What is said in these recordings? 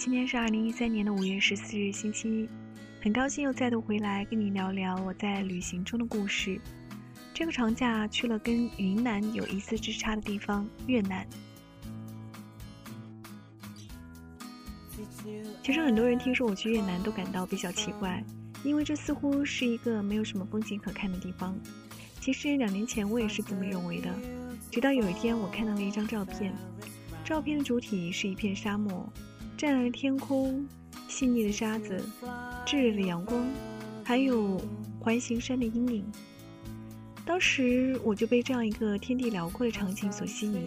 今天是二零一三年的五月十四日，星期一，很高兴又再度回来跟你聊聊我在旅行中的故事。这个长假去了跟云南有一丝之差的地方——越南。其实很多人听说我去越南都感到比较奇怪，因为这似乎是一个没有什么风景可看的地方。其实两年前我也是这么认为的，直到有一天我看到了一张照片，照片的主体是一片沙漠。湛蓝的天空，细腻的沙子，炙热的阳光，还有环形山的阴影。当时我就被这样一个天地辽阔的场景所吸引，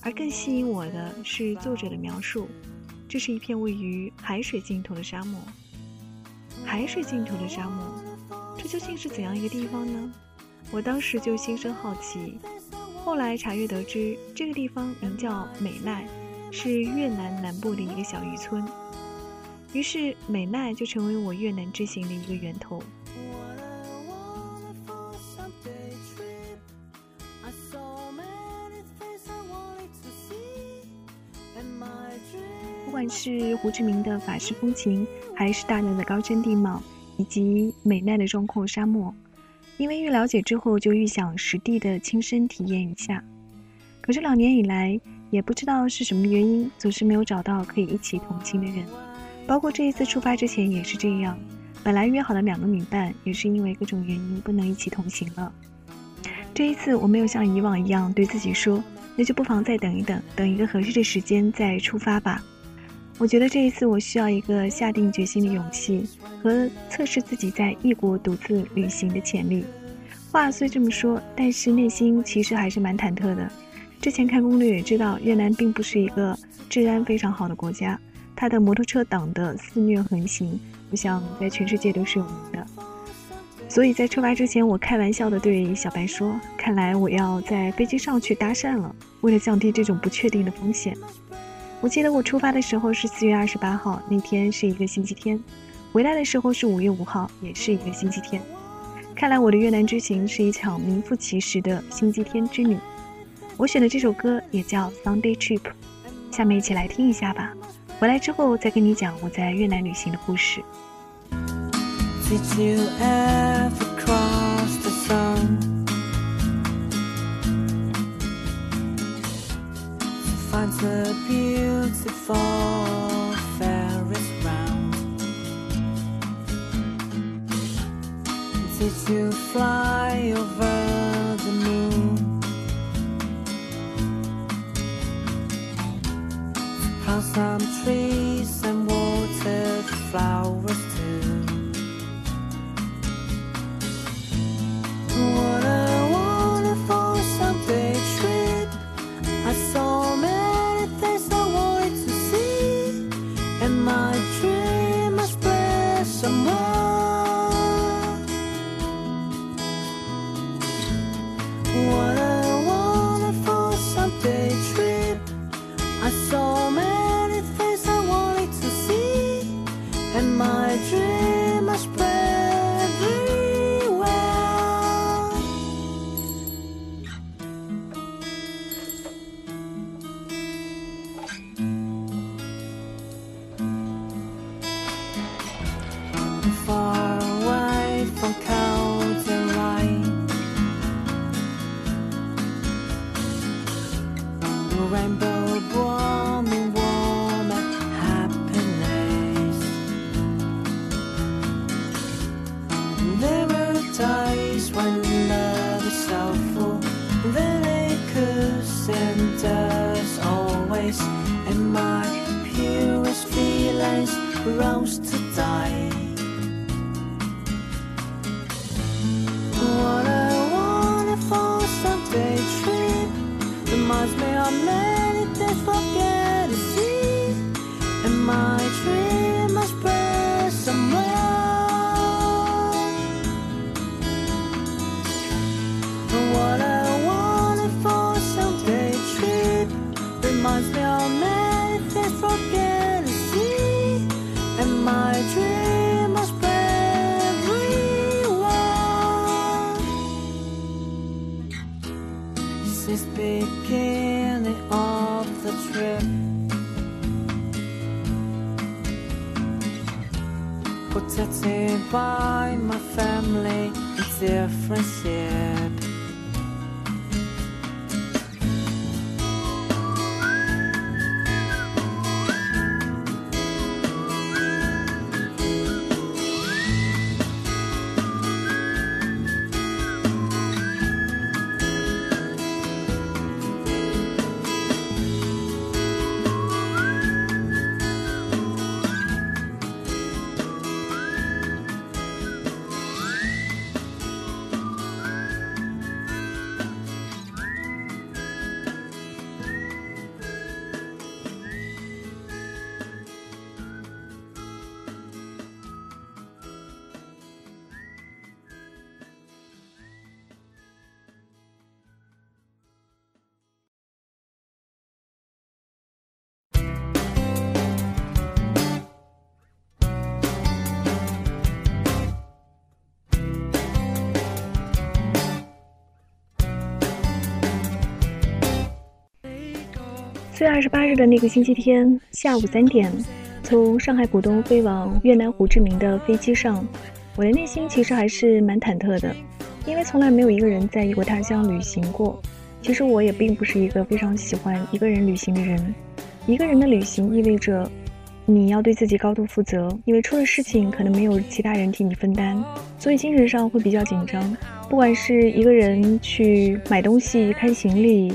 而更吸引我的是作者的描述：这是一片位于海水尽头的沙漠。海水尽头的沙漠，这究竟是怎样一个地方呢？我当时就心生好奇。后来查阅得知，这个地方名叫美奈。是越南南部的一个小渔村，于是美奈就成为我越南之行的一个源头。不管是胡志明的法式风情，还是大陆的高山地貌，以及美奈的壮阔沙漠，因为愈了解之后，就愈想实地的亲身体验一下。可是两年以来，也不知道是什么原因，总是没有找到可以一起同行的人。包括这一次出发之前也是这样。本来约好的两个女伴，也是因为各种原因不能一起同行了。这一次我没有像以往一样对自己说，那就不妨再等一等，等一个合适的时间再出发吧。我觉得这一次我需要一个下定决心的勇气和测试自己在异国独自旅行的潜力。话虽这么说，但是内心其实还是蛮忐忑的。之前看攻略也知道，越南并不是一个治安非常好的国家，它的摩托车党的肆虐横行，我想在全世界都是有名的。所以在出发之前，我开玩笑的对小白说：“看来我要在飞机上去搭讪了，为了降低这种不确定的风险。”我记得我出发的时候是四月二十八号，那天是一个星期天；回来的时候是五月五号，也是一个星期天。看来我的越南之行是一场名副其实的星期天之旅。我选的这首歌也叫《Sunday Trip》，下面一起来听一下吧。回来之后再跟你讲我在越南旅行的故事。Some trees and watered flowers too. and my dream. 月二十八日的那个星期天下午三点，从上海浦东飞往越南胡志明的飞机上，我的内心其实还是蛮忐忑的，因为从来没有一个人在异国他乡旅行过。其实我也并不是一个非常喜欢一个人旅行的人。一个人的旅行意味着你要对自己高度负责，因为出了事情可能没有其他人替你分担，所以精神上会比较紧张。不管是一个人去买东西、看行李、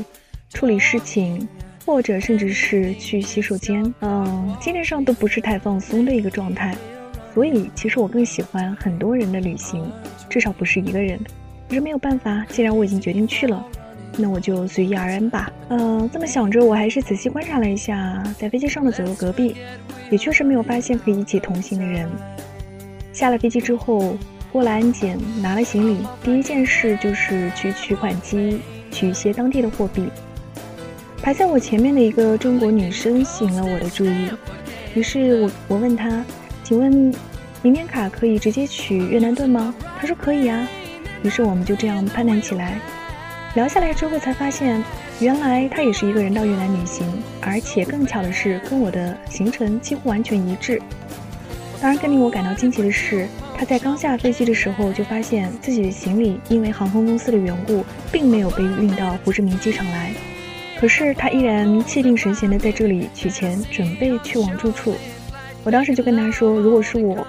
处理事情。或者甚至是去洗手间，嗯，精神上都不是太放松的一个状态，所以其实我更喜欢很多人的旅行，至少不是一个人。可是没有办法，既然我已经决定去了，那我就随遇而安吧。嗯，这么想着，我还是仔细观察了一下在飞机上的左右隔壁，也确实没有发现可以一起同行的人。下了飞机之后，过了安检，拿了行李，第一件事就是去取款机取一些当地的货币。排在我前面的一个中国女生吸引了我的注意，于是我我问她：“请问，明年卡可以直接取越南盾吗？”她说：“可以啊。”于是我们就这样攀谈起来。聊下来之后才发现，原来她也是一个人到越南旅行，而且更巧的是，跟我的行程几乎完全一致。当然，更令我感到惊奇的是，她在刚下飞机的时候就发现自己的行李因为航空公司的缘故，并没有被运到胡志明机场来。可是他依然气定神闲地在这里取钱，准备去往住处。我当时就跟他说：“如果是我，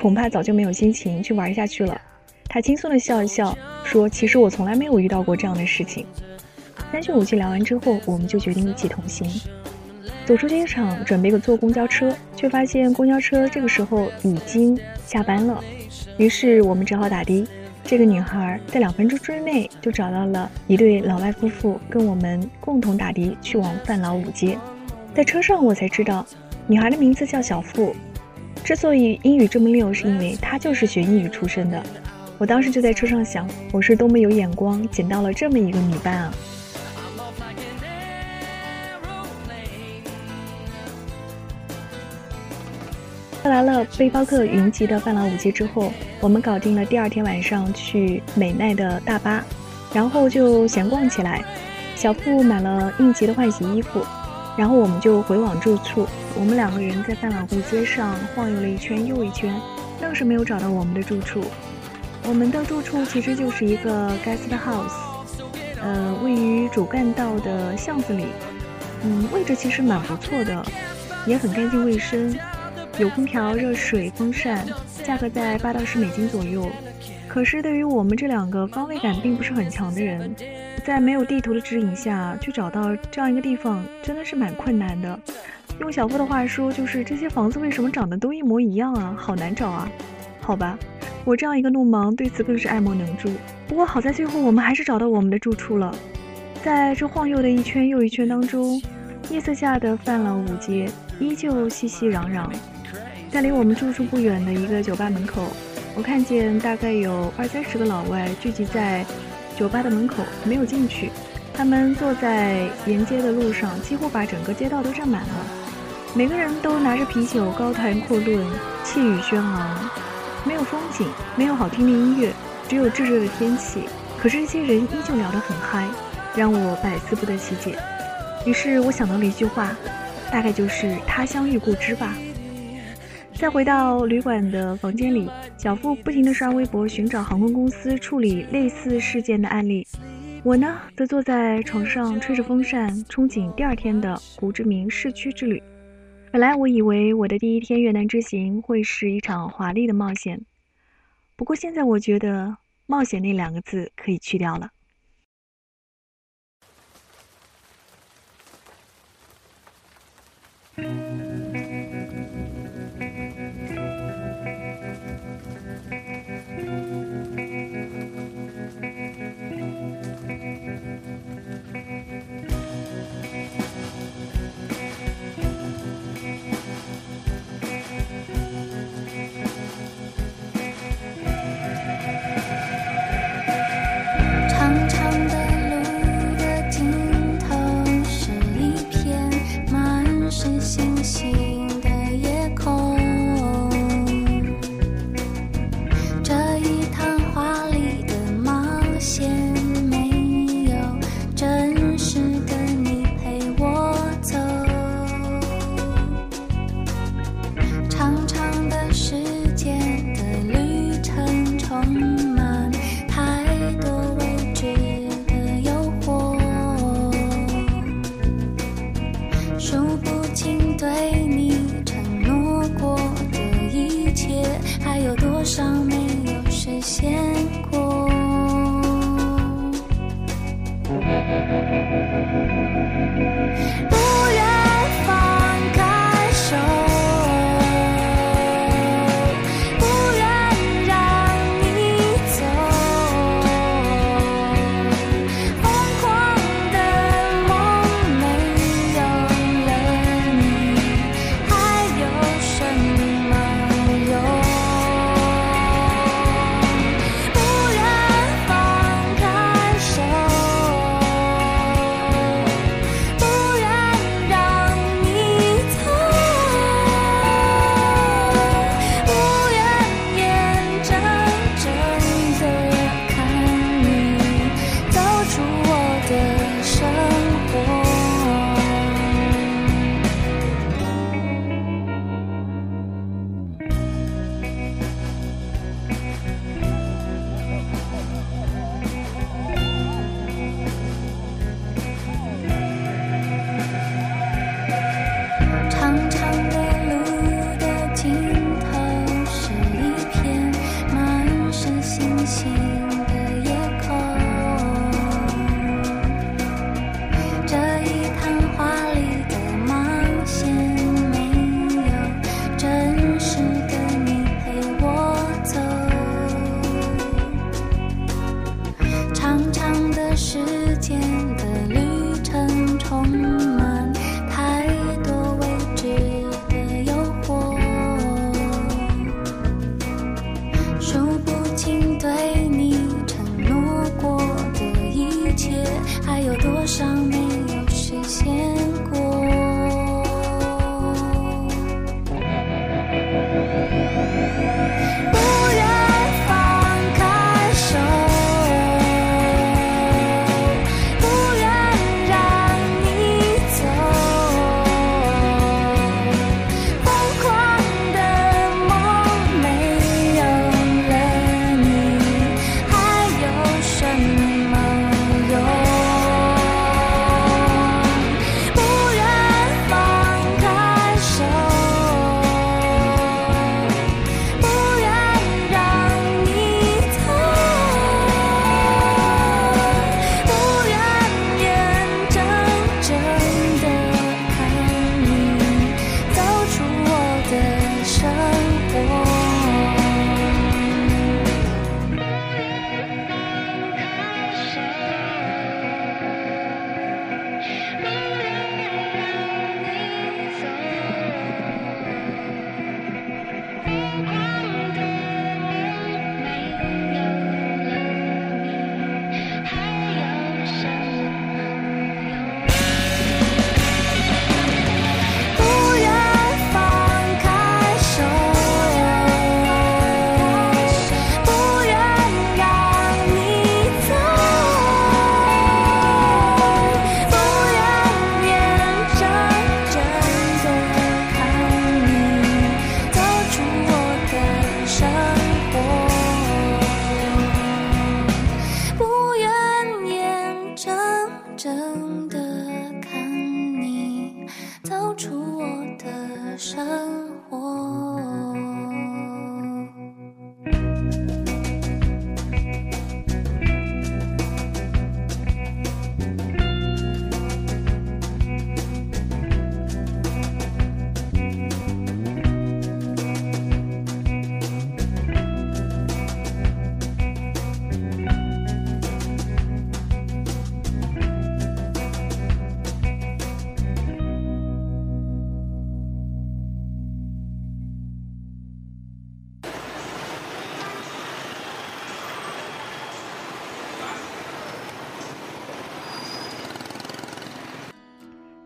恐怕早就没有心情去玩下去了。”他轻松地笑一笑，说：“其实我从来没有遇到过这样的事情。”三句五句聊完之后，我们就决定一起同行。走出机场，准备坐公交车，却发现公交车这个时候已经下班了，于是我们只好打的。这个女孩在两分钟之内就找到了一对老外夫妇，跟我们共同打的去往范老五街。在车上我才知道，女孩的名字叫小付。之所以英语这么溜，是因为她就是学英语出身的。我当时就在车上想，我是多么有眼光，捡到了这么一个女伴啊！在来了背包客云集的范老五街之后，我们搞定了第二天晚上去美奈的大巴，然后就闲逛起来。小付买了应急的换洗衣服，然后我们就回往住处。我们两个人在范老五街上晃悠了一圈又一圈，愣是没有找到我们的住处。我们的住处其实就是一个 guest house，呃，位于主干道的巷子里，嗯，位置其实蛮不错的，也很干净卫生。有空调、热水、风扇，价格在八到十美金左右。可是对于我们这两个方位感并不是很强的人，在没有地图的指引下去找到这样一个地方，真的是蛮困难的。用小付的话说，就是这些房子为什么长得都一模一样啊？好难找啊！好吧，我这样一个路盲对此更是爱莫能助。不过好在最后我们还是找到我们的住处了。在这晃悠的一圈又一圈当中，夜色下的泛老五街依旧熙熙攘攘。在离我们住处不远的一个酒吧门口，我看见大概有二三十个老外聚集在酒吧的门口，没有进去。他们坐在沿街的路上，几乎把整个街道都占满了。每个人都拿着啤酒，高谈阔论，气宇轩昂。没有风景，没有好听的音乐，只有炙热的天气。可是这些人依旧聊得很嗨，让我百思不得其解。于是我想到了一句话，大概就是“他乡遇故知”吧。再回到旅馆的房间里，小付不停地刷微博寻找航空公司处理类似事件的案例。我呢，则坐在床上吹着风扇，憧憬第二天的胡志明市区之旅。本来我以为我的第一天越南之行会是一场华丽的冒险，不过现在我觉得“冒险”那两个字可以去掉了。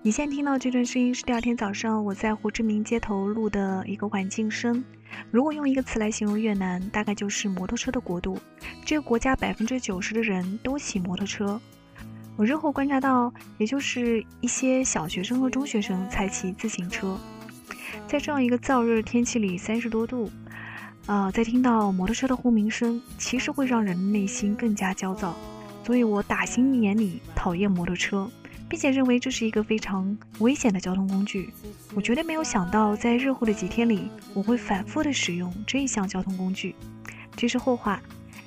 你现在听到这段声音是第二天早上我在胡志明街头录的一个环境声。如果用一个词来形容越南，大概就是摩托车的国度。这个国家百分之九十的人都骑摩托车。我日后观察到，也就是一些小学生和中学生才骑自行车。在这样一个燥热的天气里，三十多度，呃，在听到摩托车的轰鸣声，其实会让人的内心更加焦躁。所以我打心眼里讨厌摩托车。并且认为这是一个非常危险的交通工具。我绝对没有想到，在日后的几天里，我会反复的使用这一项交通工具。这是后话。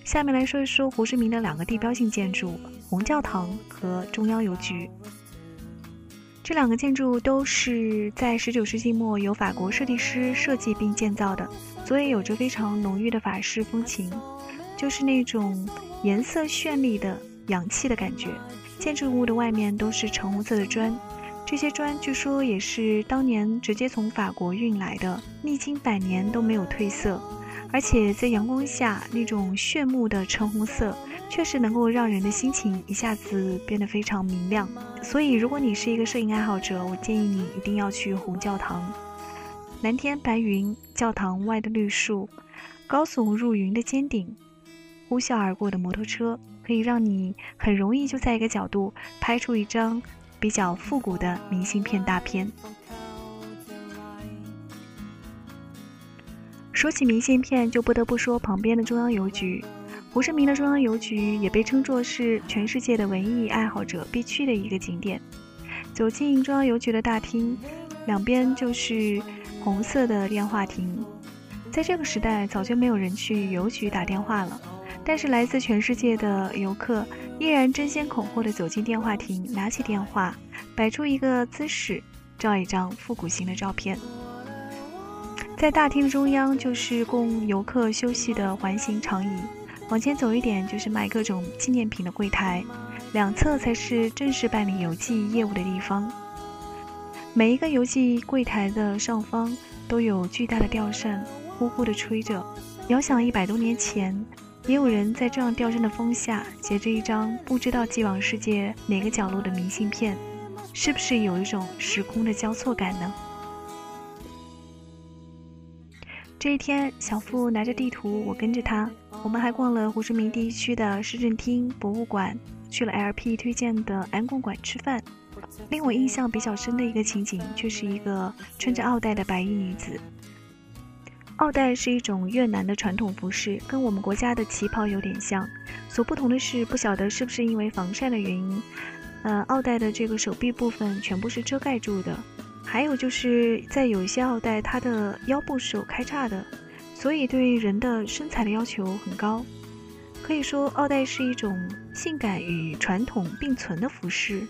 下面来说一说胡志明的两个地标性建筑——红教堂和中央邮局。这两个建筑都是在19世纪末由法国设计师设计并建造的，所以有着非常浓郁的法式风情，就是那种颜色绚丽的洋气的感觉。建筑物的外面都是橙红色的砖，这些砖据说也是当年直接从法国运来的，历经百年都没有褪色，而且在阳光下那种炫目的橙红色，确实能够让人的心情一下子变得非常明亮。所以，如果你是一个摄影爱好者，我建议你一定要去红教堂。蓝天白云，教堂外的绿树，高耸入云的尖顶，呼啸而过的摩托车。可以让你很容易就在一个角度拍出一张比较复古的明信片大片。说起明信片，就不得不说旁边的中央邮局。胡志明的中央邮局也被称作是全世界的文艺爱好者必去的一个景点。走进中央邮局的大厅，两边就是红色的电话亭。在这个时代，早就没有人去邮局打电话了。但是来自全世界的游客依然争先恐后的走进电话亭，拿起电话，摆出一个姿势，照一张复古型的照片。在大厅的中央就是供游客休息的环形长椅，往前走一点就是卖各种纪念品的柜台，两侧才是正式办理邮寄业务的地方。每一个邮寄柜台的上方都有巨大的吊扇，呼呼地吹着。遥想一百多年前。也有人在这样吊扇的风下，写着一张不知道寄往世界哪个角落的明信片，是不是有一种时空的交错感呢？这一天，小付拿着地图，我跟着他，我们还逛了胡志明地区的市政厅、博物馆，去了 LP 推荐的安公馆吃饭。令我印象比较深的一个情景，却是一个穿着奥黛的白衣女子。奥黛是一种越南的传统服饰，跟我们国家的旗袍有点像。所不同的是，不晓得是不是因为防晒的原因，呃，奥黛的这个手臂部分全部是遮盖住的。还有就是在有一些奥黛，它的腰部是有开叉的，所以对人的身材的要求很高。可以说，奥黛是一种性感与传统并存的服饰。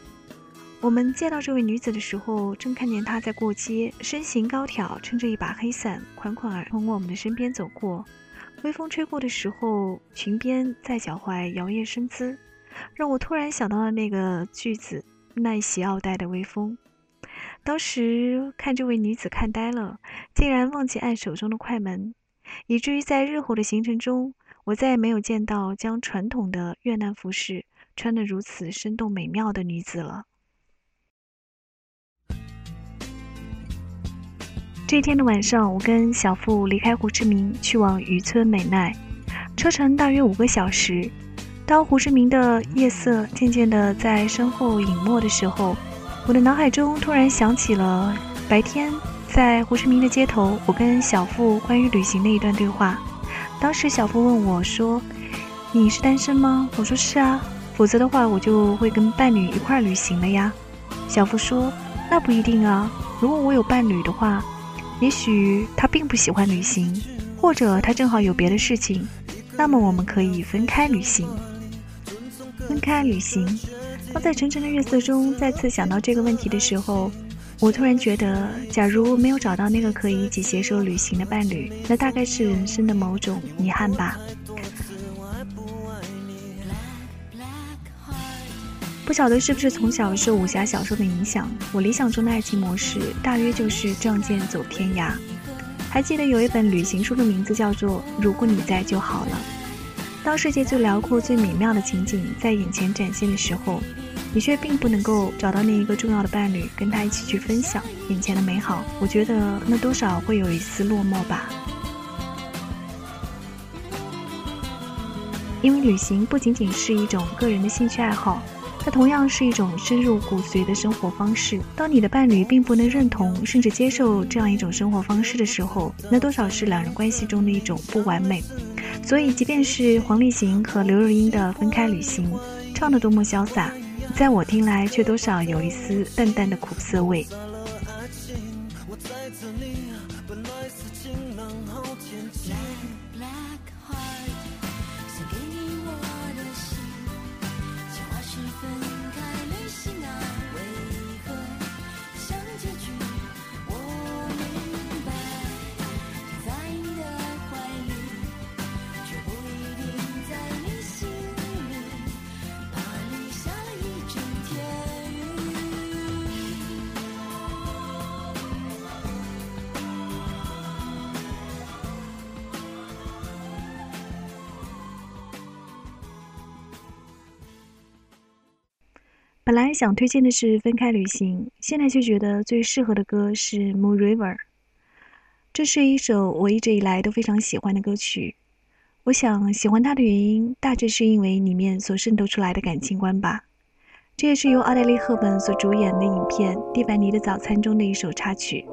我们见到这位女子的时候，正看见她在过街，身形高挑，撑着一把黑伞，款款而从我们的身边走过。微风吹过的时候，裙边在脚踝摇曳生姿，让我突然想到了那个句子：“奈袭奥黛的微风。”当时看这位女子看呆了，竟然忘记按手中的快门，以至于在日后的行程中，我再也没有见到将传统的越南服饰穿得如此生动美妙的女子了。这天的晚上，我跟小付离开胡志明，去往渔村美奈，车程大约五个小时。当胡志明的夜色渐渐地在身后隐没的时候，我的脑海中突然想起了白天在胡志明的街头，我跟小付关于旅行的一段对话。当时小付问我说：“你是单身吗？”我说：“是啊，否则的话我就会跟伴侣一块儿旅行了呀。”小付说：“那不一定啊，如果我有伴侣的话。”也许他并不喜欢旅行，或者他正好有别的事情，那么我们可以分开旅行。分开旅行。当在沉沉的月色中再次想到这个问题的时候，我突然觉得，假如没有找到那个可以一起携手旅行的伴侣，那大概是人生的某种遗憾吧。不晓得是不是从小受武侠小说的影响，我理想中的爱情模式大约就是仗剑走天涯。还记得有一本旅行书的名字叫做《如果你在就好了》。当世界最辽阔、最美妙的情景在眼前展现的时候，你却并不能够找到那一个重要的伴侣，跟他一起去分享眼前的美好。我觉得那多少会有一丝落寞吧。因为旅行不仅仅是一种个人的兴趣爱好。它同样是一种深入骨髓的生活方式。当你的伴侣并不能认同甚至接受这样一种生活方式的时候，那多少是两人关系中的一种不完美。所以，即便是黄立行和刘若英的《分开旅行》，唱得多么潇洒，在我听来却多少有一丝淡淡的苦涩味。本来想推荐的是分开旅行，现在却觉得最适合的歌是《Moon River》。这是一首我一直以来都非常喜欢的歌曲。我想喜欢它的原因，大致是因为里面所渗透出来的感情观吧。这也是由奥黛丽·赫本所主演的影片《蒂凡尼的早餐》中的一首插曲。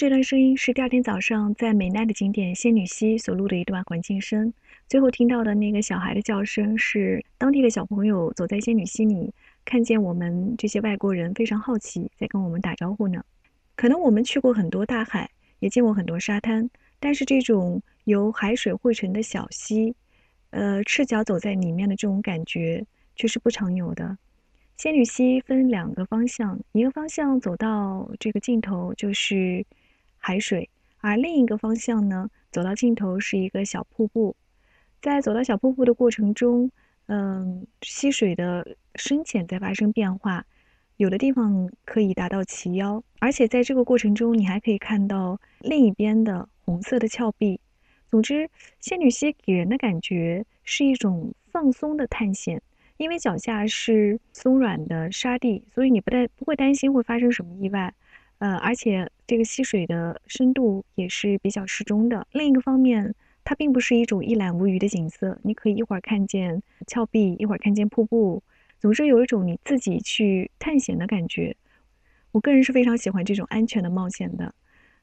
这段声音是第二天早上在美奈的景点仙女溪所录的一段环境声。最后听到的那个小孩的叫声是当地的小朋友走在仙女溪里，看见我们这些外国人非常好奇，在跟我们打招呼呢。可能我们去过很多大海，也见过很多沙滩，但是这种由海水汇成的小溪，呃，赤脚走在里面的这种感觉却是不常有的。仙女溪分两个方向，一个方向走到这个尽头就是海水，而另一个方向呢，走到尽头是一个小瀑布。在走到小瀑布的过程中，嗯，溪水的深浅在发生变化，有的地方可以达到齐腰，而且在这个过程中，你还可以看到另一边的红色的峭壁。总之，仙女溪给人的感觉是一种放松的探险。因为脚下是松软的沙地，所以你不担不会担心会发生什么意外，呃，而且这个溪水的深度也是比较适中的。另一个方面，它并不是一种一览无余的景色，你可以一会儿看见峭壁，一会儿看见瀑布，总之有一种你自己去探险的感觉。我个人是非常喜欢这种安全的冒险的。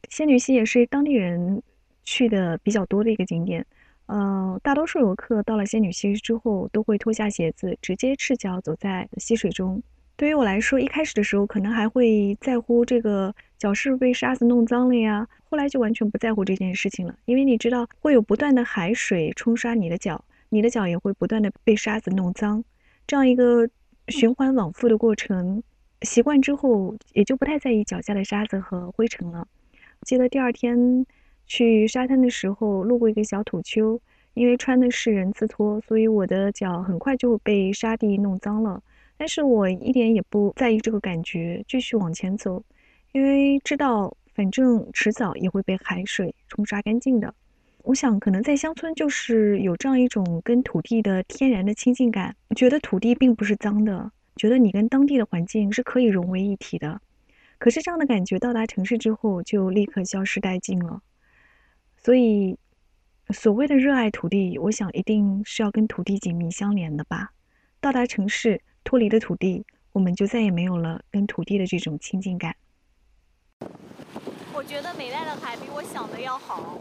仙女溪也是当地人去的比较多的一个景点。呃，大多数游客到了仙女溪之后，都会脱下鞋子，直接赤脚走在溪水中。对于我来说，一开始的时候可能还会在乎这个脚是不是被沙子弄脏了呀，后来就完全不在乎这件事情了，因为你知道会有不断的海水冲刷你的脚，你的脚也会不断的被沙子弄脏，这样一个循环往复的过程，习惯之后也就不太在意脚下的沙子和灰尘了。记得第二天。去沙滩的时候，路过一个小土丘，因为穿的是人字拖，所以我的脚很快就被沙地弄脏了。但是我一点也不在意这个感觉，继续往前走，因为知道反正迟早也会被海水冲刷干净的。我想，可能在乡村就是有这样一种跟土地的天然的亲近感，觉得土地并不是脏的，觉得你跟当地的环境是可以融为一体的。可是这样的感觉到达城市之后，就立刻消失殆尽了。所以，所谓的热爱土地，我想一定是要跟土地紧密相连的吧。到达城市，脱离了土地，我们就再也没有了跟土地的这种亲近感。我觉得美奈的海比我想的要好，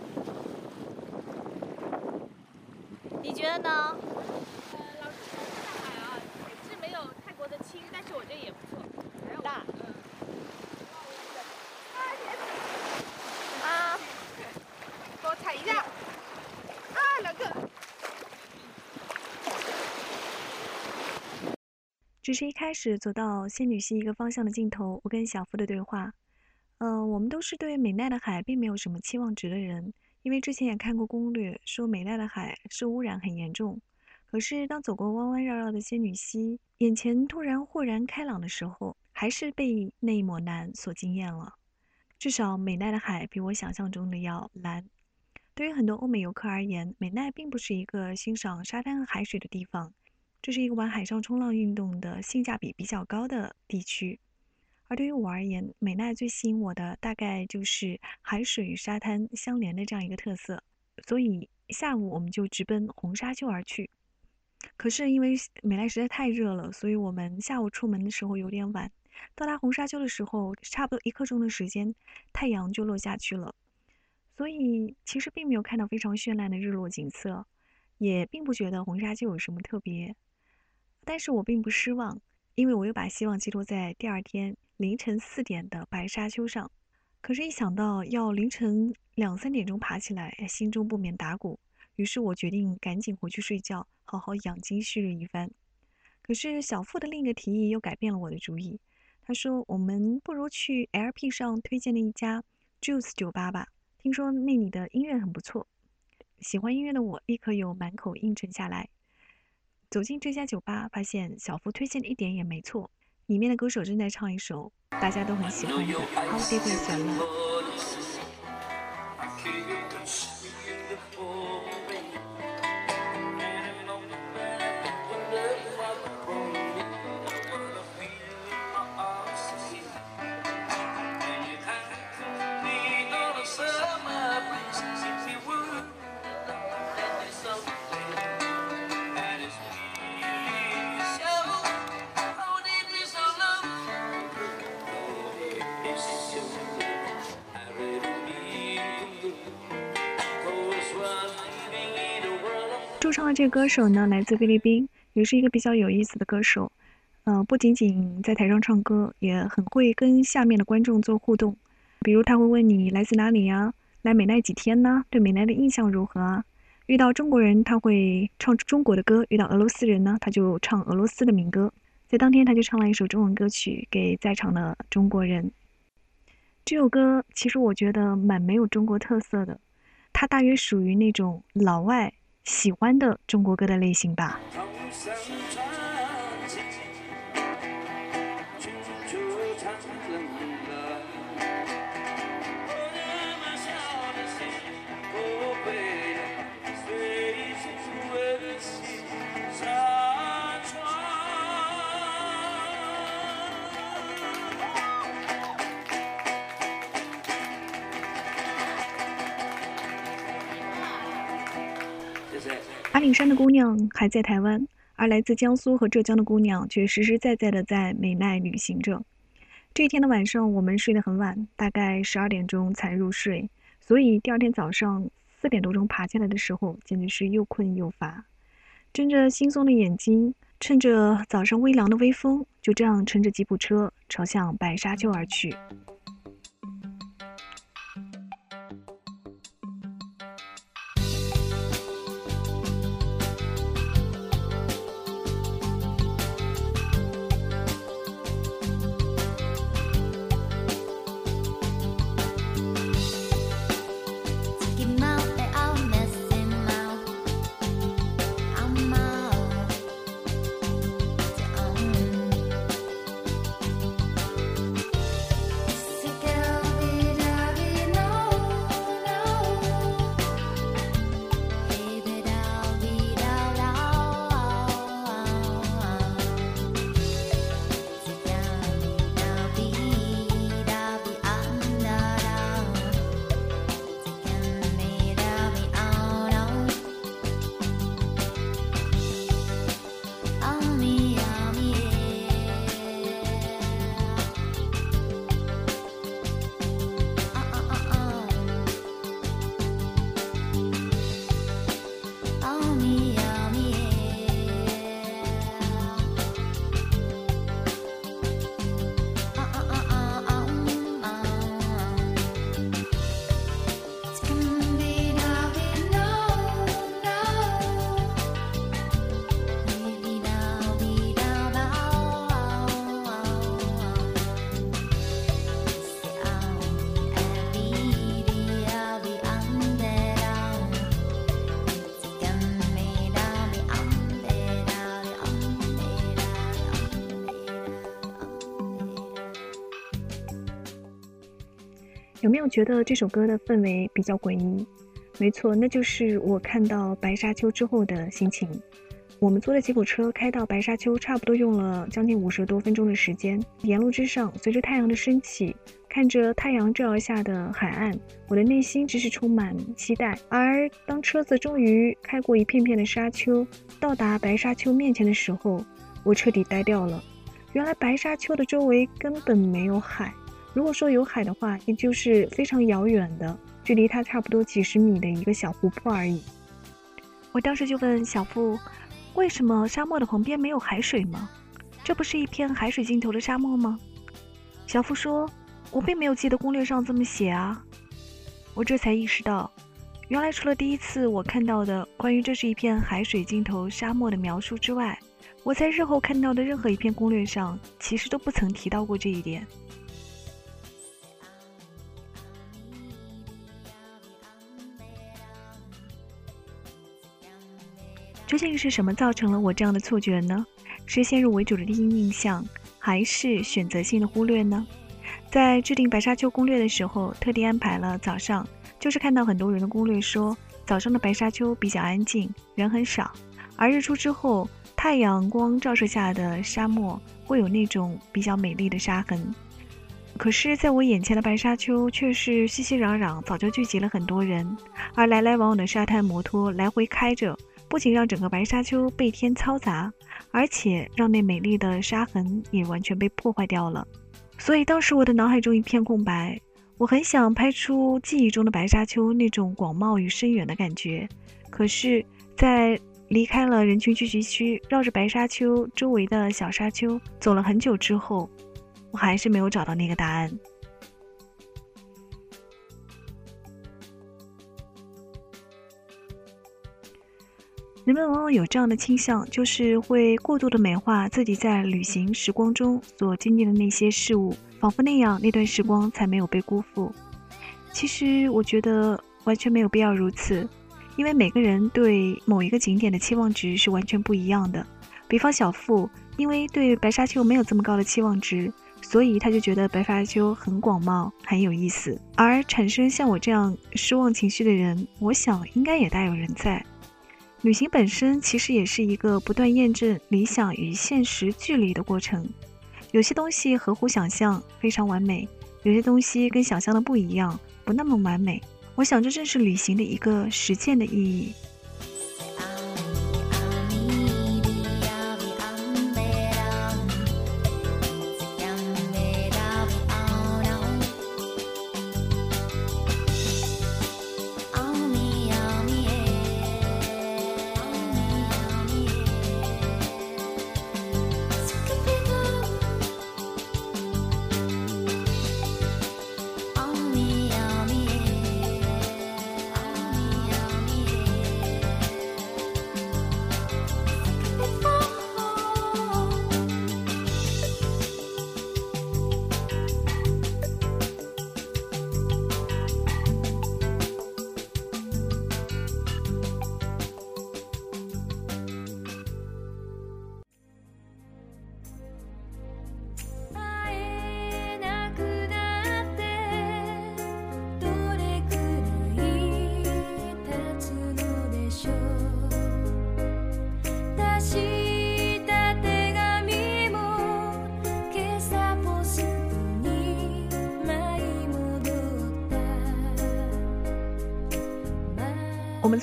你觉得呢？呃，老师说这个海啊，是没有泰国的清，但是我这也不错，大。嗯。啊，给我踩一下。啊，两个。只是一开始走到仙女溪一个方向的尽头，我跟小夫的对话。嗯、我们都是对美奈的海并没有什么期望值的人，因为之前也看过攻略，说美奈的海是污染很严重。可是当走过弯弯绕绕的仙女溪，眼前突然豁然开朗的时候，还是被那一抹蓝所惊艳了。至少美奈的海比我想象中的要蓝。对于很多欧美游客而言，美奈并不是一个欣赏沙滩和海水的地方，这是一个玩海上冲浪运动的性价比比较高的地区。而对于我而言，美奈最吸引我的大概就是海水与沙滩相连的这样一个特色，所以下午我们就直奔红沙丘而去。可是因为美奈实在太热了，所以我们下午出门的时候有点晚。到达红沙丘的时候，差不多一刻钟的时间，太阳就落下去了。所以其实并没有看到非常绚烂的日落景色，也并不觉得红沙丘有什么特别。但是我并不失望，因为我又把希望寄托在第二天凌晨四点的白沙丘上。可是，一想到要凌晨两三点钟爬起来，心中不免打鼓。于是我决定赶紧回去睡觉，好好养精蓄锐一番。可是小付的另一个提议又改变了我的主意。他说：“我们不如去 LP 上推荐的一家 Juice 酒吧吧，听说那里的音乐很不错。”喜欢音乐的我立刻又满口应承下来。走进这家酒吧，发现小福推荐的一点也没错，里面的歌手正在唱一首大家都很喜欢的《How Deep Is Your Love》。这个歌手呢，来自菲律宾，也是一个比较有意思的歌手。呃，不仅仅在台上唱歌，也很会跟下面的观众做互动。比如他会问你来自哪里呀？来美奈几天呢？对美奈的印象如何啊？遇到中国人，他会唱中国的歌；遇到俄罗斯人呢，他就唱俄罗斯的民歌。在当天，他就唱了一首中文歌曲给在场的中国人。这首歌其实我觉得蛮没有中国特色的，它大约属于那种老外喜欢的中国歌的类型吧。阿里山的姑娘还在台湾，而来自江苏和浙江的姑娘却实实在在的在美奈旅行着。这一天的晚上，我们睡得很晚，大概十二点钟才入睡，所以第二天早上四点多钟爬起来的时候，简直是又困又乏。睁着惺忪的眼睛，趁着早上微凉的微风，就这样乘着吉普车朝向白沙丘而去。没有觉得这首歌的氛围比较诡异？没错，那就是我看到白沙丘之后的心情。我们坐的吉普车开到白沙丘，差不多用了将近五十多分钟的时间。沿路之上，随着太阳的升起，看着太阳照耀下的海岸，我的内心只是充满期待。而当车子终于开过一片片的沙丘，到达白沙丘面前的时候，我彻底呆掉了。原来白沙丘的周围根本没有海。如果说有海的话，也就是非常遥远的，距离它差不多几十米的一个小湖泊而已。我当时就问小付，为什么沙漠的旁边没有海水吗？这不是一片海水尽头的沙漠吗？小付说，我并没有记得攻略上这么写啊。我这才意识到，原来除了第一次我看到的关于这是一片海水尽头沙漠的描述之外，我在日后看到的任何一篇攻略上，其实都不曾提到过这一点。究竟是什么造成了我这样的错觉呢？是先入为主的第一印象，还是选择性的忽略呢？在制定白沙丘攻略的时候，特地安排了早上，就是看到很多人的攻略说早上的白沙丘比较安静，人很少，而日出之后，太阳光照射下的沙漠会有那种比较美丽的沙痕。可是，在我眼前的白沙丘却是熙熙攘攘，早就聚集了很多人，而来来往往的沙滩摩托来回开着，不仅让整个白沙丘被天嘈杂，而且让那美丽的沙痕也完全被破坏掉了。所以当时我的脑海中一片空白，我很想拍出记忆中的白沙丘那种广袤与深远的感觉，可是，在离开了人群聚集区，绕着白沙丘周围的小沙丘走了很久之后，我还是没有找到那个答案。人们往往有这样的倾向，就是会过度的美化自己在旅行时光中所经历的那些事物，仿佛那样那段时光才没有被辜负。其实我觉得完全没有必要如此，因为每个人对某一个景点的期望值是完全不一样的。比方小付，因为对白沙丘没有这么高的期望值，所以他就觉得白沙丘很广袤，很有意思。而产生像我这样失望情绪的人，我想应该也大有人在。旅行本身其实也是一个不断验证理想与现实距离的过程。有些东西合乎想象，非常完美；有些东西跟想象的不一样，不那么完美。我想这正是旅行的一个实践的意义。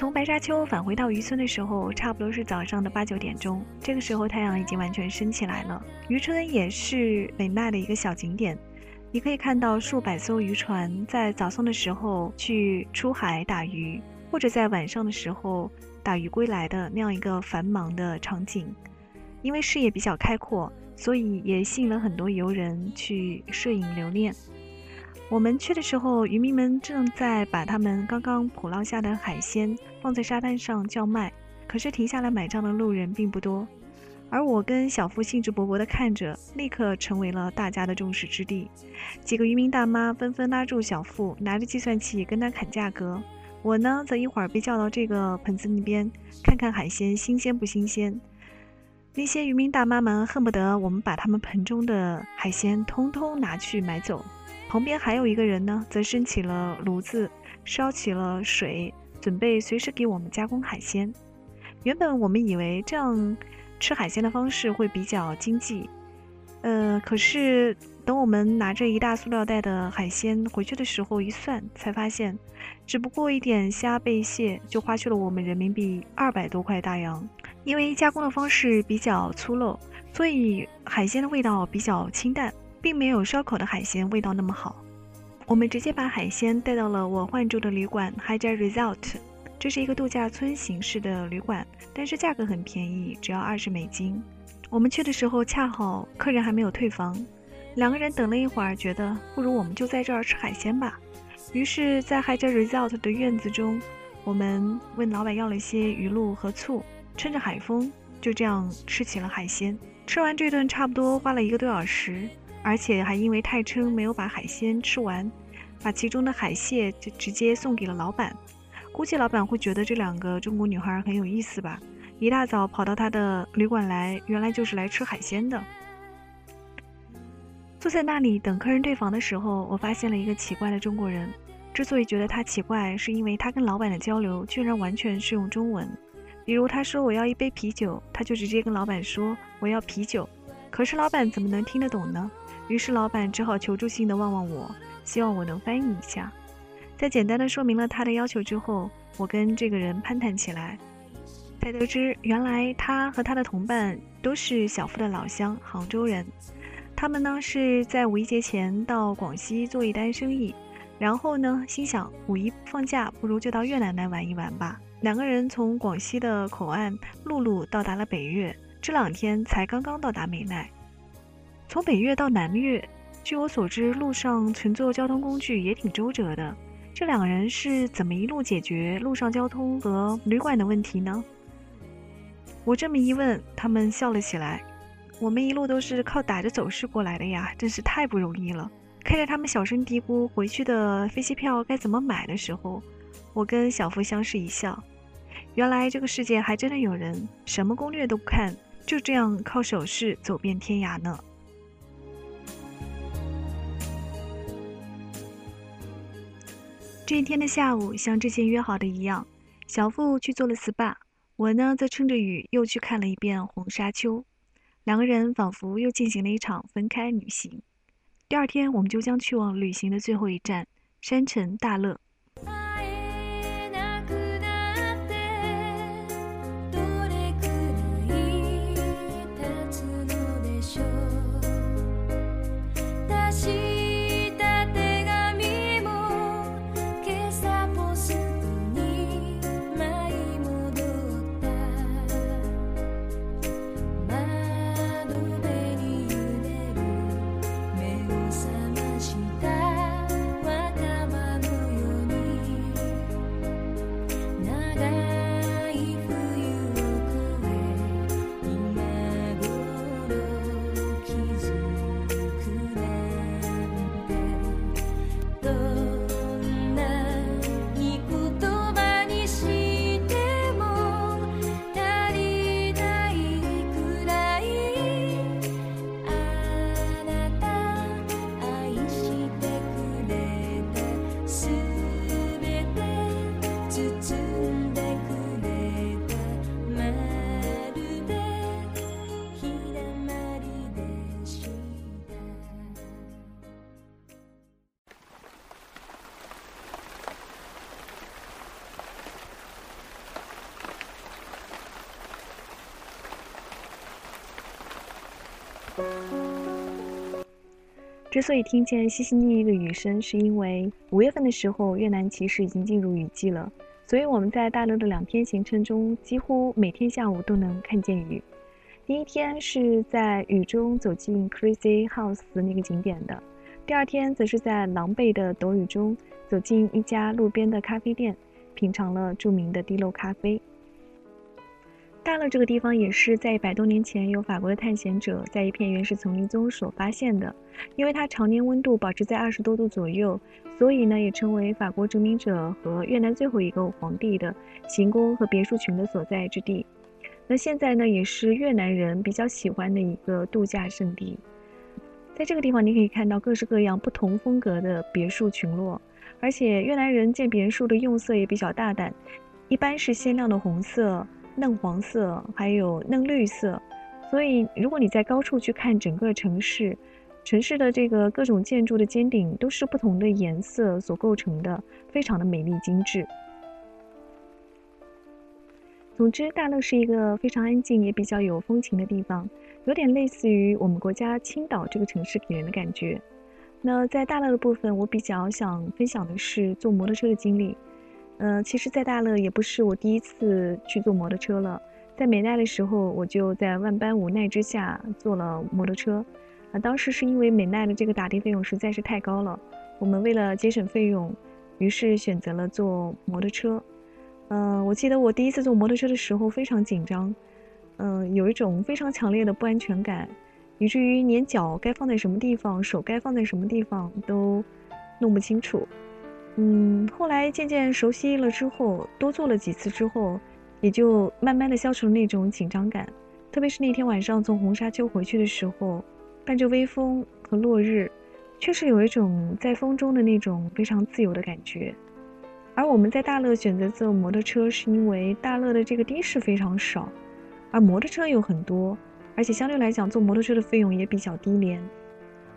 从白沙丘返回到渔村的时候，差不多是早上的八九点钟。这个时候太阳已经完全升起来了。渔村也是美奈的一个小景点，你可以看到数百艘渔船在早上的时候去出海打鱼，或者在晚上的时候打鱼归来的那样一个繁忙的场景。因为视野比较开阔，所以也吸引了很多游人去摄影留念。我们去的时候，渔民们正在把他们刚刚捕捞下的海鲜放在沙滩上叫卖，可是停下来买账的路人并不多。而我跟小付兴致勃勃地看着，立刻成为了大家的众矢之的。几个渔民大妈纷纷拉住小付，拿着计算器跟他砍价格。我呢，则一会儿被叫到这个盆子那边，看看海鲜新鲜不新鲜。那些渔民大妈们恨不得我们把他们盆中的海鲜通通拿去买走。旁边还有一个人呢，则升起了炉子，烧起了水，准备随时给我们加工海鲜。原本我们以为这样吃海鲜的方式会比较经济，呃，可是等我们拿着一大塑料袋的海鲜回去的时候，一算才发现，只不过一点虾贝蟹就花去了我们人民币二百多块大洋。因为加工的方式比较粗陋，所以海鲜的味道比较清淡。并没有烧烤的海鲜味道那么好。我们直接把海鲜带到了我换住的旅馆 h i j a Resort，这是一个度假村形式的旅馆，但是价格很便宜，只要二十美金。我们去的时候恰好客人还没有退房，两个人等了一会儿，觉得不如我们就在这儿吃海鲜吧。于是，在 h i j a Resort 的院子中，我们问老板要了些鱼露和醋，趁着海风就这样吃起了海鲜。吃完这顿差不多花了一个多小时。而且还因为太撑，没有把海鲜吃完，把其中的海蟹就直接送给了老板。估计老板会觉得这两个中国女孩很有意思吧，一大早跑到他的旅馆来，原来就是来吃海鲜的。坐在那里等客人退房的时候，我发现了一个奇怪的中国人。之所以觉得他奇怪，是因为他跟老板的交流居然完全是用中文。比如他说我要一杯啤酒，他就直接跟老板说我要啤酒。可是老板怎么能听得懂呢？于是老板只好求助性的望望我，希望我能翻译一下。在简单的说明了他的要求之后，我跟这个人攀谈起来，才得知原来他和他的同伴都是小付的老乡，杭州人。他们呢是在五一节前到广西做一单生意，然后呢心想五一放假，不如就到越南来玩一玩吧。两个人从广西的口岸陆路到达了北岳，这两天才刚刚到达美奈。从北岳到南岳，据我所知，路上乘坐交通工具也挺周折的。这两个人是怎么一路解决路上交通和旅馆的问题呢？我这么一问，他们笑了起来。我们一路都是靠打着走势过来的呀，真是太不容易了。看着他们小声嘀咕回去的飞机票该怎么买的时候，我跟小付相视一笑。原来这个世界还真的有人什么攻略都不看，就这样靠手势走遍天涯呢。这一天的下午，像之前约好的一样，小付去做了 SPA，我呢则趁着雨又去看了一遍红沙丘。两个人仿佛又进行了一场分开旅行。第二天，我们就将去往旅行的最后一站——山城大乐。之所以听见淅淅沥沥的雨声，是因为五月份的时候，越南其实已经进入雨季了，所以我们在大陆的两天行程中，几乎每天下午都能看见雨。第一天是在雨中走进 Crazy House 那个景点的，第二天则是在狼狈的躲雨中走进一家路边的咖啡店，品尝了著名的滴漏咖啡。大乐这个地方也是在一百多年前由法国的探险者在一片原始丛林中所发现的，因为它常年温度保持在二十多度左右，所以呢也成为法国殖民者和越南最后一个皇帝的行宫和别墅群的所在之地。那现在呢也是越南人比较喜欢的一个度假胜地。在这个地方，你可以看到各式各样不同风格的别墅群落，而且越南人建别墅的用色也比较大胆，一般是鲜亮的红色。嫩黄色，还有嫩绿色，所以如果你在高处去看整个城市，城市的这个各种建筑的尖顶都是不同的颜色所构成的，非常的美丽精致。总之，大乐是一个非常安静也比较有风情的地方，有点类似于我们国家青岛这个城市给人的感觉。那在大乐的部分，我比较想分享的是坐摩托车的经历。呃，其实，在大乐也不是我第一次去坐摩托车了。在美奈的时候，我就在万般无奈之下坐了摩托车。啊，当时是因为美奈的这个打的费用实在是太高了，我们为了节省费用，于是选择了坐摩托车。嗯、我记得我第一次坐摩托车的时候非常紧张，嗯、有一种非常强烈的不安全感，以至于连脚该放在什么地方，手该放在什么地方都弄不清楚。嗯，后来渐渐熟悉了之后，多做了几次之后，也就慢慢的消除了那种紧张感。特别是那天晚上从红沙丘回去的时候，伴着微风和落日，确实有一种在风中的那种非常自由的感觉。而我们在大乐选择坐摩托车，是因为大乐的这个的士非常少，而摩托车有很多，而且相对来讲坐摩托车的费用也比较低廉。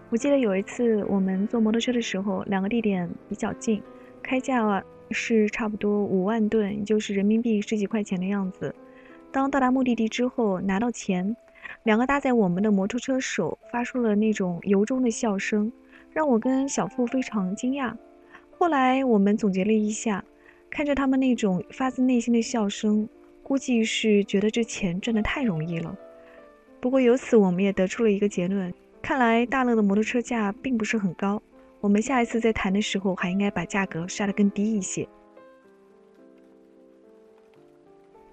我记得有一次我们坐摩托车的时候，两个地点比较近，开价是差不多五万吨，也就是人民币十几块钱的样子。当到达目的地之后，拿到钱，两个搭载我们的摩托车手发出了那种由衷的笑声，让我跟小付非常惊讶。后来我们总结了一下，看着他们那种发自内心的笑声，估计是觉得这钱赚得太容易了。不过由此我们也得出了一个结论：看来大乐的摩托车价并不是很高。我们下一次再谈的时候，还应该把价格杀得更低一些。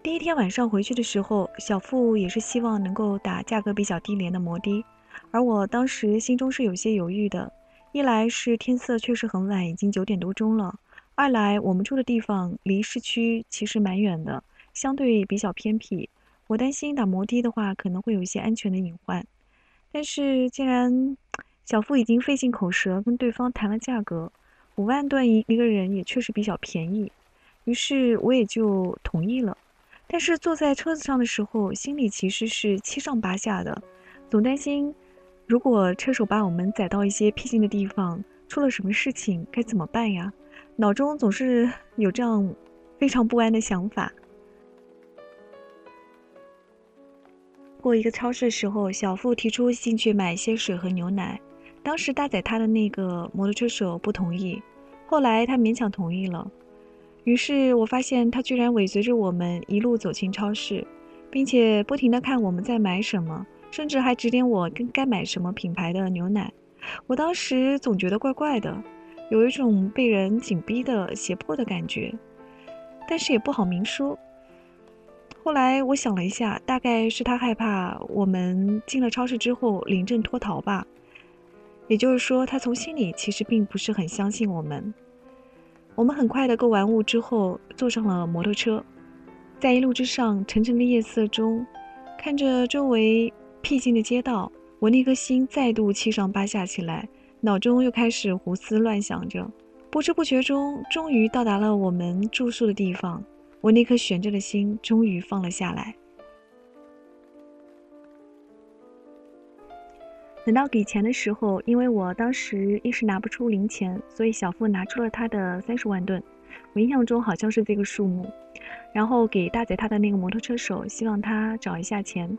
第一天晚上回去的时候，小付也是希望能够打价格比较低廉的摩的，而我当时心中是有些犹豫的。一来是天色确实很晚，已经九点多钟了；二来我们住的地方离市区其实蛮远的，相对比较偏僻，我担心打摩的的话可能会有一些安全的隐患。但是既然小付已经费尽口舌跟对方谈了价格，五万段一一个人也确实比较便宜，于是我也就同意了。但是坐在车子上的时候，心里其实是七上八下的，总担心。如果车手把我们载到一些僻静的地方，出了什么事情该怎么办呀？脑中总是有这样非常不安的想法。过一个超市的时候，小付提出进去买一些水和牛奶。当时搭载他的那个摩托车手不同意，后来他勉强同意了。于是我发现他居然尾随着我们一路走进超市，并且不停地看我们在买什么。甚至还指点我跟该买什么品牌的牛奶，我当时总觉得怪怪的，有一种被人紧逼的胁迫的感觉，但是也不好明说。后来我想了一下，大概是他害怕我们进了超市之后临阵脱逃吧，也就是说，他从心里其实并不是很相信我们。我们很快的购完物之后，坐上了摩托车，在一路之上沉沉的夜色中，看着周围。僻静的街道，我那颗心再度七上八下起来，脑中又开始胡思乱想着。不知不觉中，终于到达了我们住宿的地方，我那颗悬着的心终于放了下来。等到给钱的时候，因为我当时一时拿不出零钱，所以小付拿出了他的三十万盾，我印象中好像是这个数目，然后给搭载他的那个摩托车手，希望他找一下钱。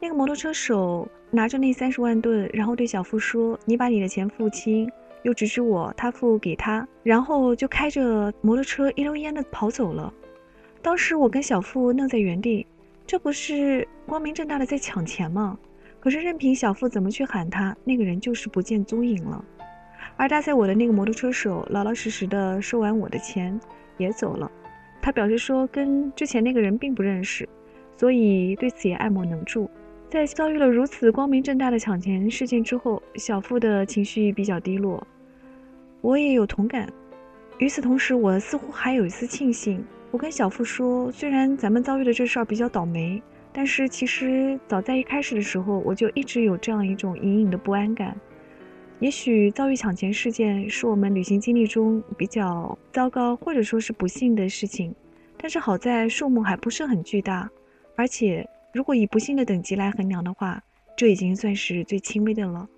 那个摩托车手拿着那三十万盾，然后对小付说：“你把你的钱付清。”又指指我，他付给他，然后就开着摩托车一溜烟的跑走了。当时我跟小付愣在原地，这不是光明正大的在抢钱吗？可是任凭小付怎么去喊他，那个人就是不见踪影了。而搭载我的那个摩托车手老老实实的收完我的钱，也走了。他表示说跟之前那个人并不认识，所以对此也爱莫能助。在遭遇了如此光明正大的抢钱事件之后，小付的情绪比较低落，我也有同感。与此同时，我似乎还有一丝庆幸。我跟小付说，虽然咱们遭遇的这事儿比较倒霉，但是其实早在一开始的时候，我就一直有这样一种隐隐的不安感。也许遭遇抢钱事件是我们旅行经历中比较糟糕或者说是不幸的事情，但是好在数目还不是很巨大，而且。如果以不幸的等级来衡量的话，这已经算是最轻微的了。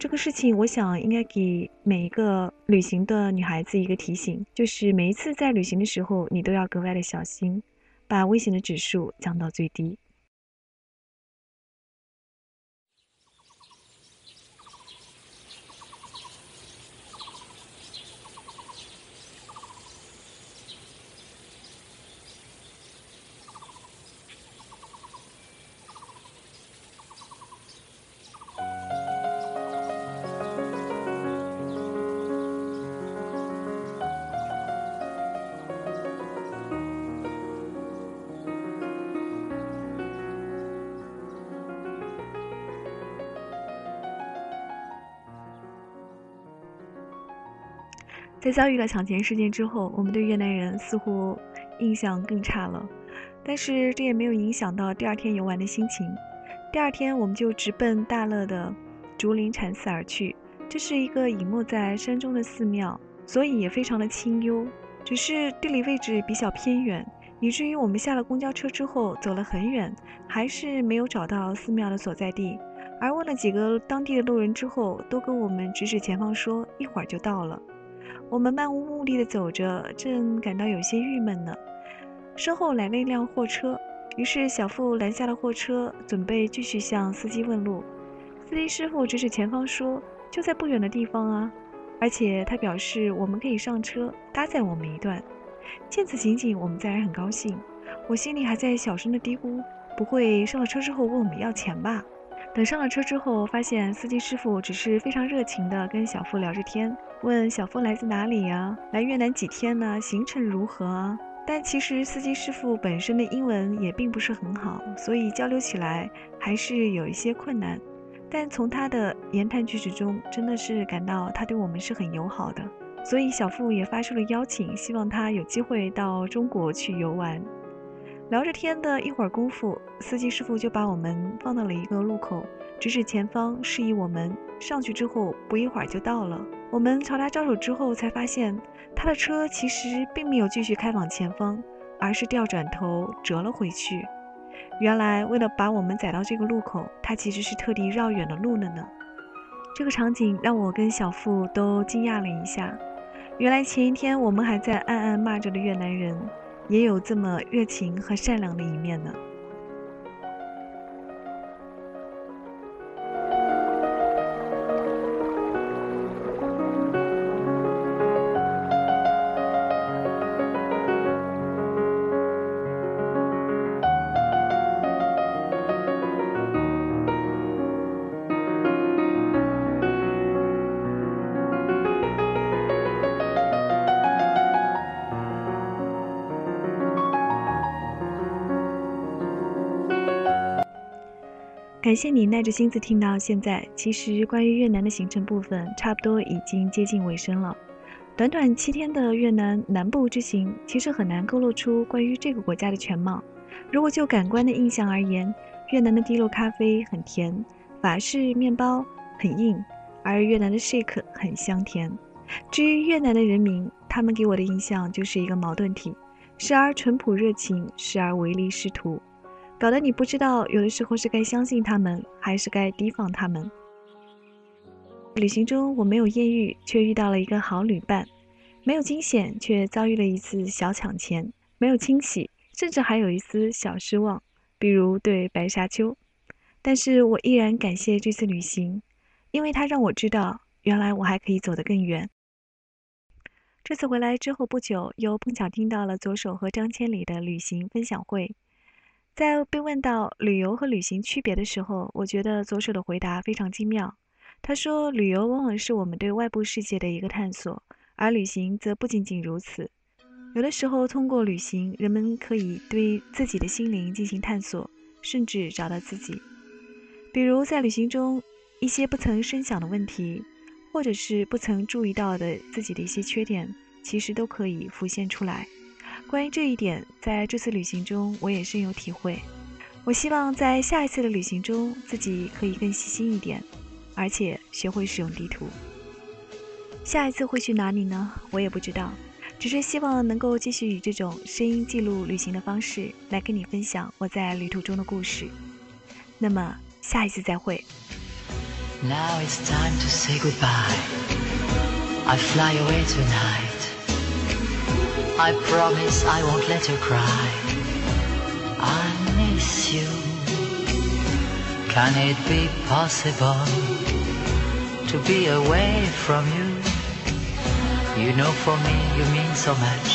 这个事情，我想应该给每一个旅行的女孩子一个提醒，就是每一次在旅行的时候，你都要格外的小心，把危险的指数降到最低。在遭遇了抢钱事件之后，我们对越南人似乎印象更差了，但是这也没有影响到第二天游玩的心情。第二天，我们就直奔大乐的竹林禅寺而去。这是一个隐没在山中的寺庙，所以也非常的清幽。只是地理位置比较偏远，以至于我们下了公交车之后走了很远，还是没有找到寺庙的所在地。而问了几个当地的路人之后，都跟我们指指前方，说一会儿就到了。我们漫无目的的走着，正感到有些郁闷呢。身后来了一辆货车，于是小付拦下了货车，准备继续向司机问路。司机师傅指指前方说：“就在不远的地方啊！”而且他表示我们可以上车搭载我们一段。见此情景，我们自然很高兴。我心里还在小声的嘀咕：不会上了车之后问我们要钱吧？等上了车之后，发现司机师傅只是非常热情的跟小付聊着天，问小付来自哪里呀、来越南几天呢？行程如何啊？但其实司机师傅本身的英文也并不是很好，所以交流起来还是有一些困难。但从他的言谈举止中，真的是感到他对我们是很友好的。所以小付也发出了邀请，希望他有机会到中国去游玩。聊着天的一会儿功夫，司机师傅就把我们放到了一个路口，指指前方，示意我们上去之后不一会儿就到了。我们朝他招手之后，才发现他的车其实并没有继续开往前方，而是调转头折了回去。原来为了把我们载到这个路口，他其实是特地绕远了路了呢。这个场景让我跟小付都惊讶了一下。原来前一天我们还在暗暗骂着的越南人，也有这么热情和善良的一面呢。感谢你耐着心思听到现在。其实关于越南的行程部分，差不多已经接近尾声了。短短七天的越南南部之行，其实很难勾勒出关于这个国家的全貌。如果就感官的印象而言，越南的滴漏咖啡很甜，法式面包很硬，而越南的 shake 很香甜。至于越南的人民，他们给我的印象就是一个矛盾体，时而淳朴热情，时而唯利是图。搞得你不知道，有的时候是该相信他们，还是该提防他们。旅行中我没有艳遇，却遇到了一个好旅伴；没有惊险，却遭遇了一次小抢钱；没有惊喜，甚至还有一丝小失望，比如对白沙丘。但是我依然感谢这次旅行，因为它让我知道，原来我还可以走得更远。这次回来之后不久，又碰巧听到了左手和张千里的旅行分享会。在被问到旅游和旅行区别的时候，我觉得左手的回答非常精妙。他说：“旅游往往是我们对外部世界的一个探索，而旅行则不仅仅如此。有的时候，通过旅行，人们可以对自己的心灵进行探索，甚至找到自己。比如在旅行中，一些不曾深想的问题，或者是不曾注意到的自己的一些缺点，其实都可以浮现出来。”关于这一点，在这次旅行中，我也深有体会。我希望在下一次的旅行中，自己可以更细心一点，而且学会使用地图。下一次会去哪里呢？我也不知道，只是希望能够继续以这种声音记录旅行的方式来跟你分享我在旅途中的故事。那么，下一次再会。Now it's time to say goodbye. I fly away tonight. I promise I won't let you cry. I miss you. Can it be possible to be away from you? You know, for me, you mean so much.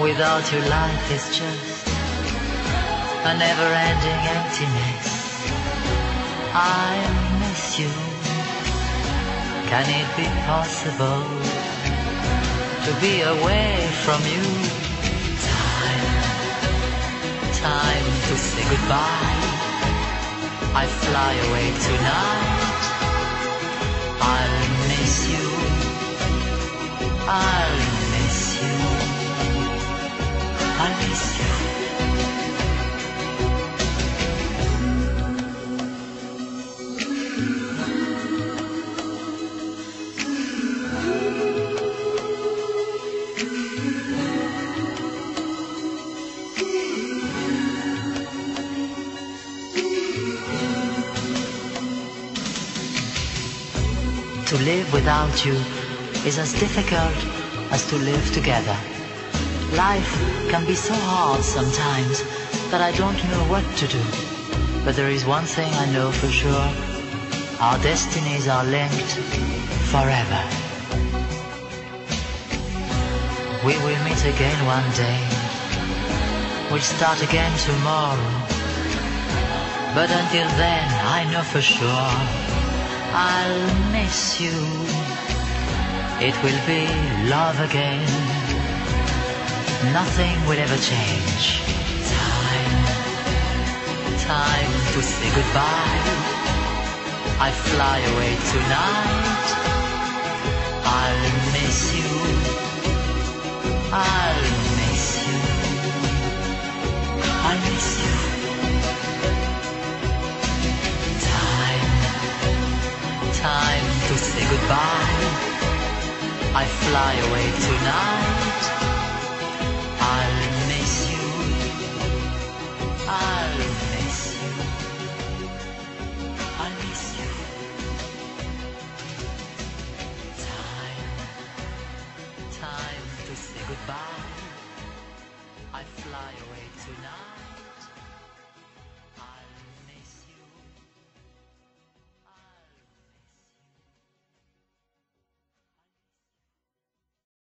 Without you, life is just a never ending emptiness. I miss you. Can it be possible to be away from you? Time, time to say goodbye. I fly away tonight. I'll miss you. I'll miss you. I'll miss you. Live without you is as difficult as to live together. Life can be so hard sometimes that I don't know what to do. But there is one thing I know for sure. Our destinies are linked forever. We will meet again one day. We'll start again tomorrow. But until then, I know for sure I'll miss you. It will be love again. Nothing will ever change. Time, time to say goodbye. I fly away tonight. I'll miss you. I'll time to say goodbye. I fly away tonight.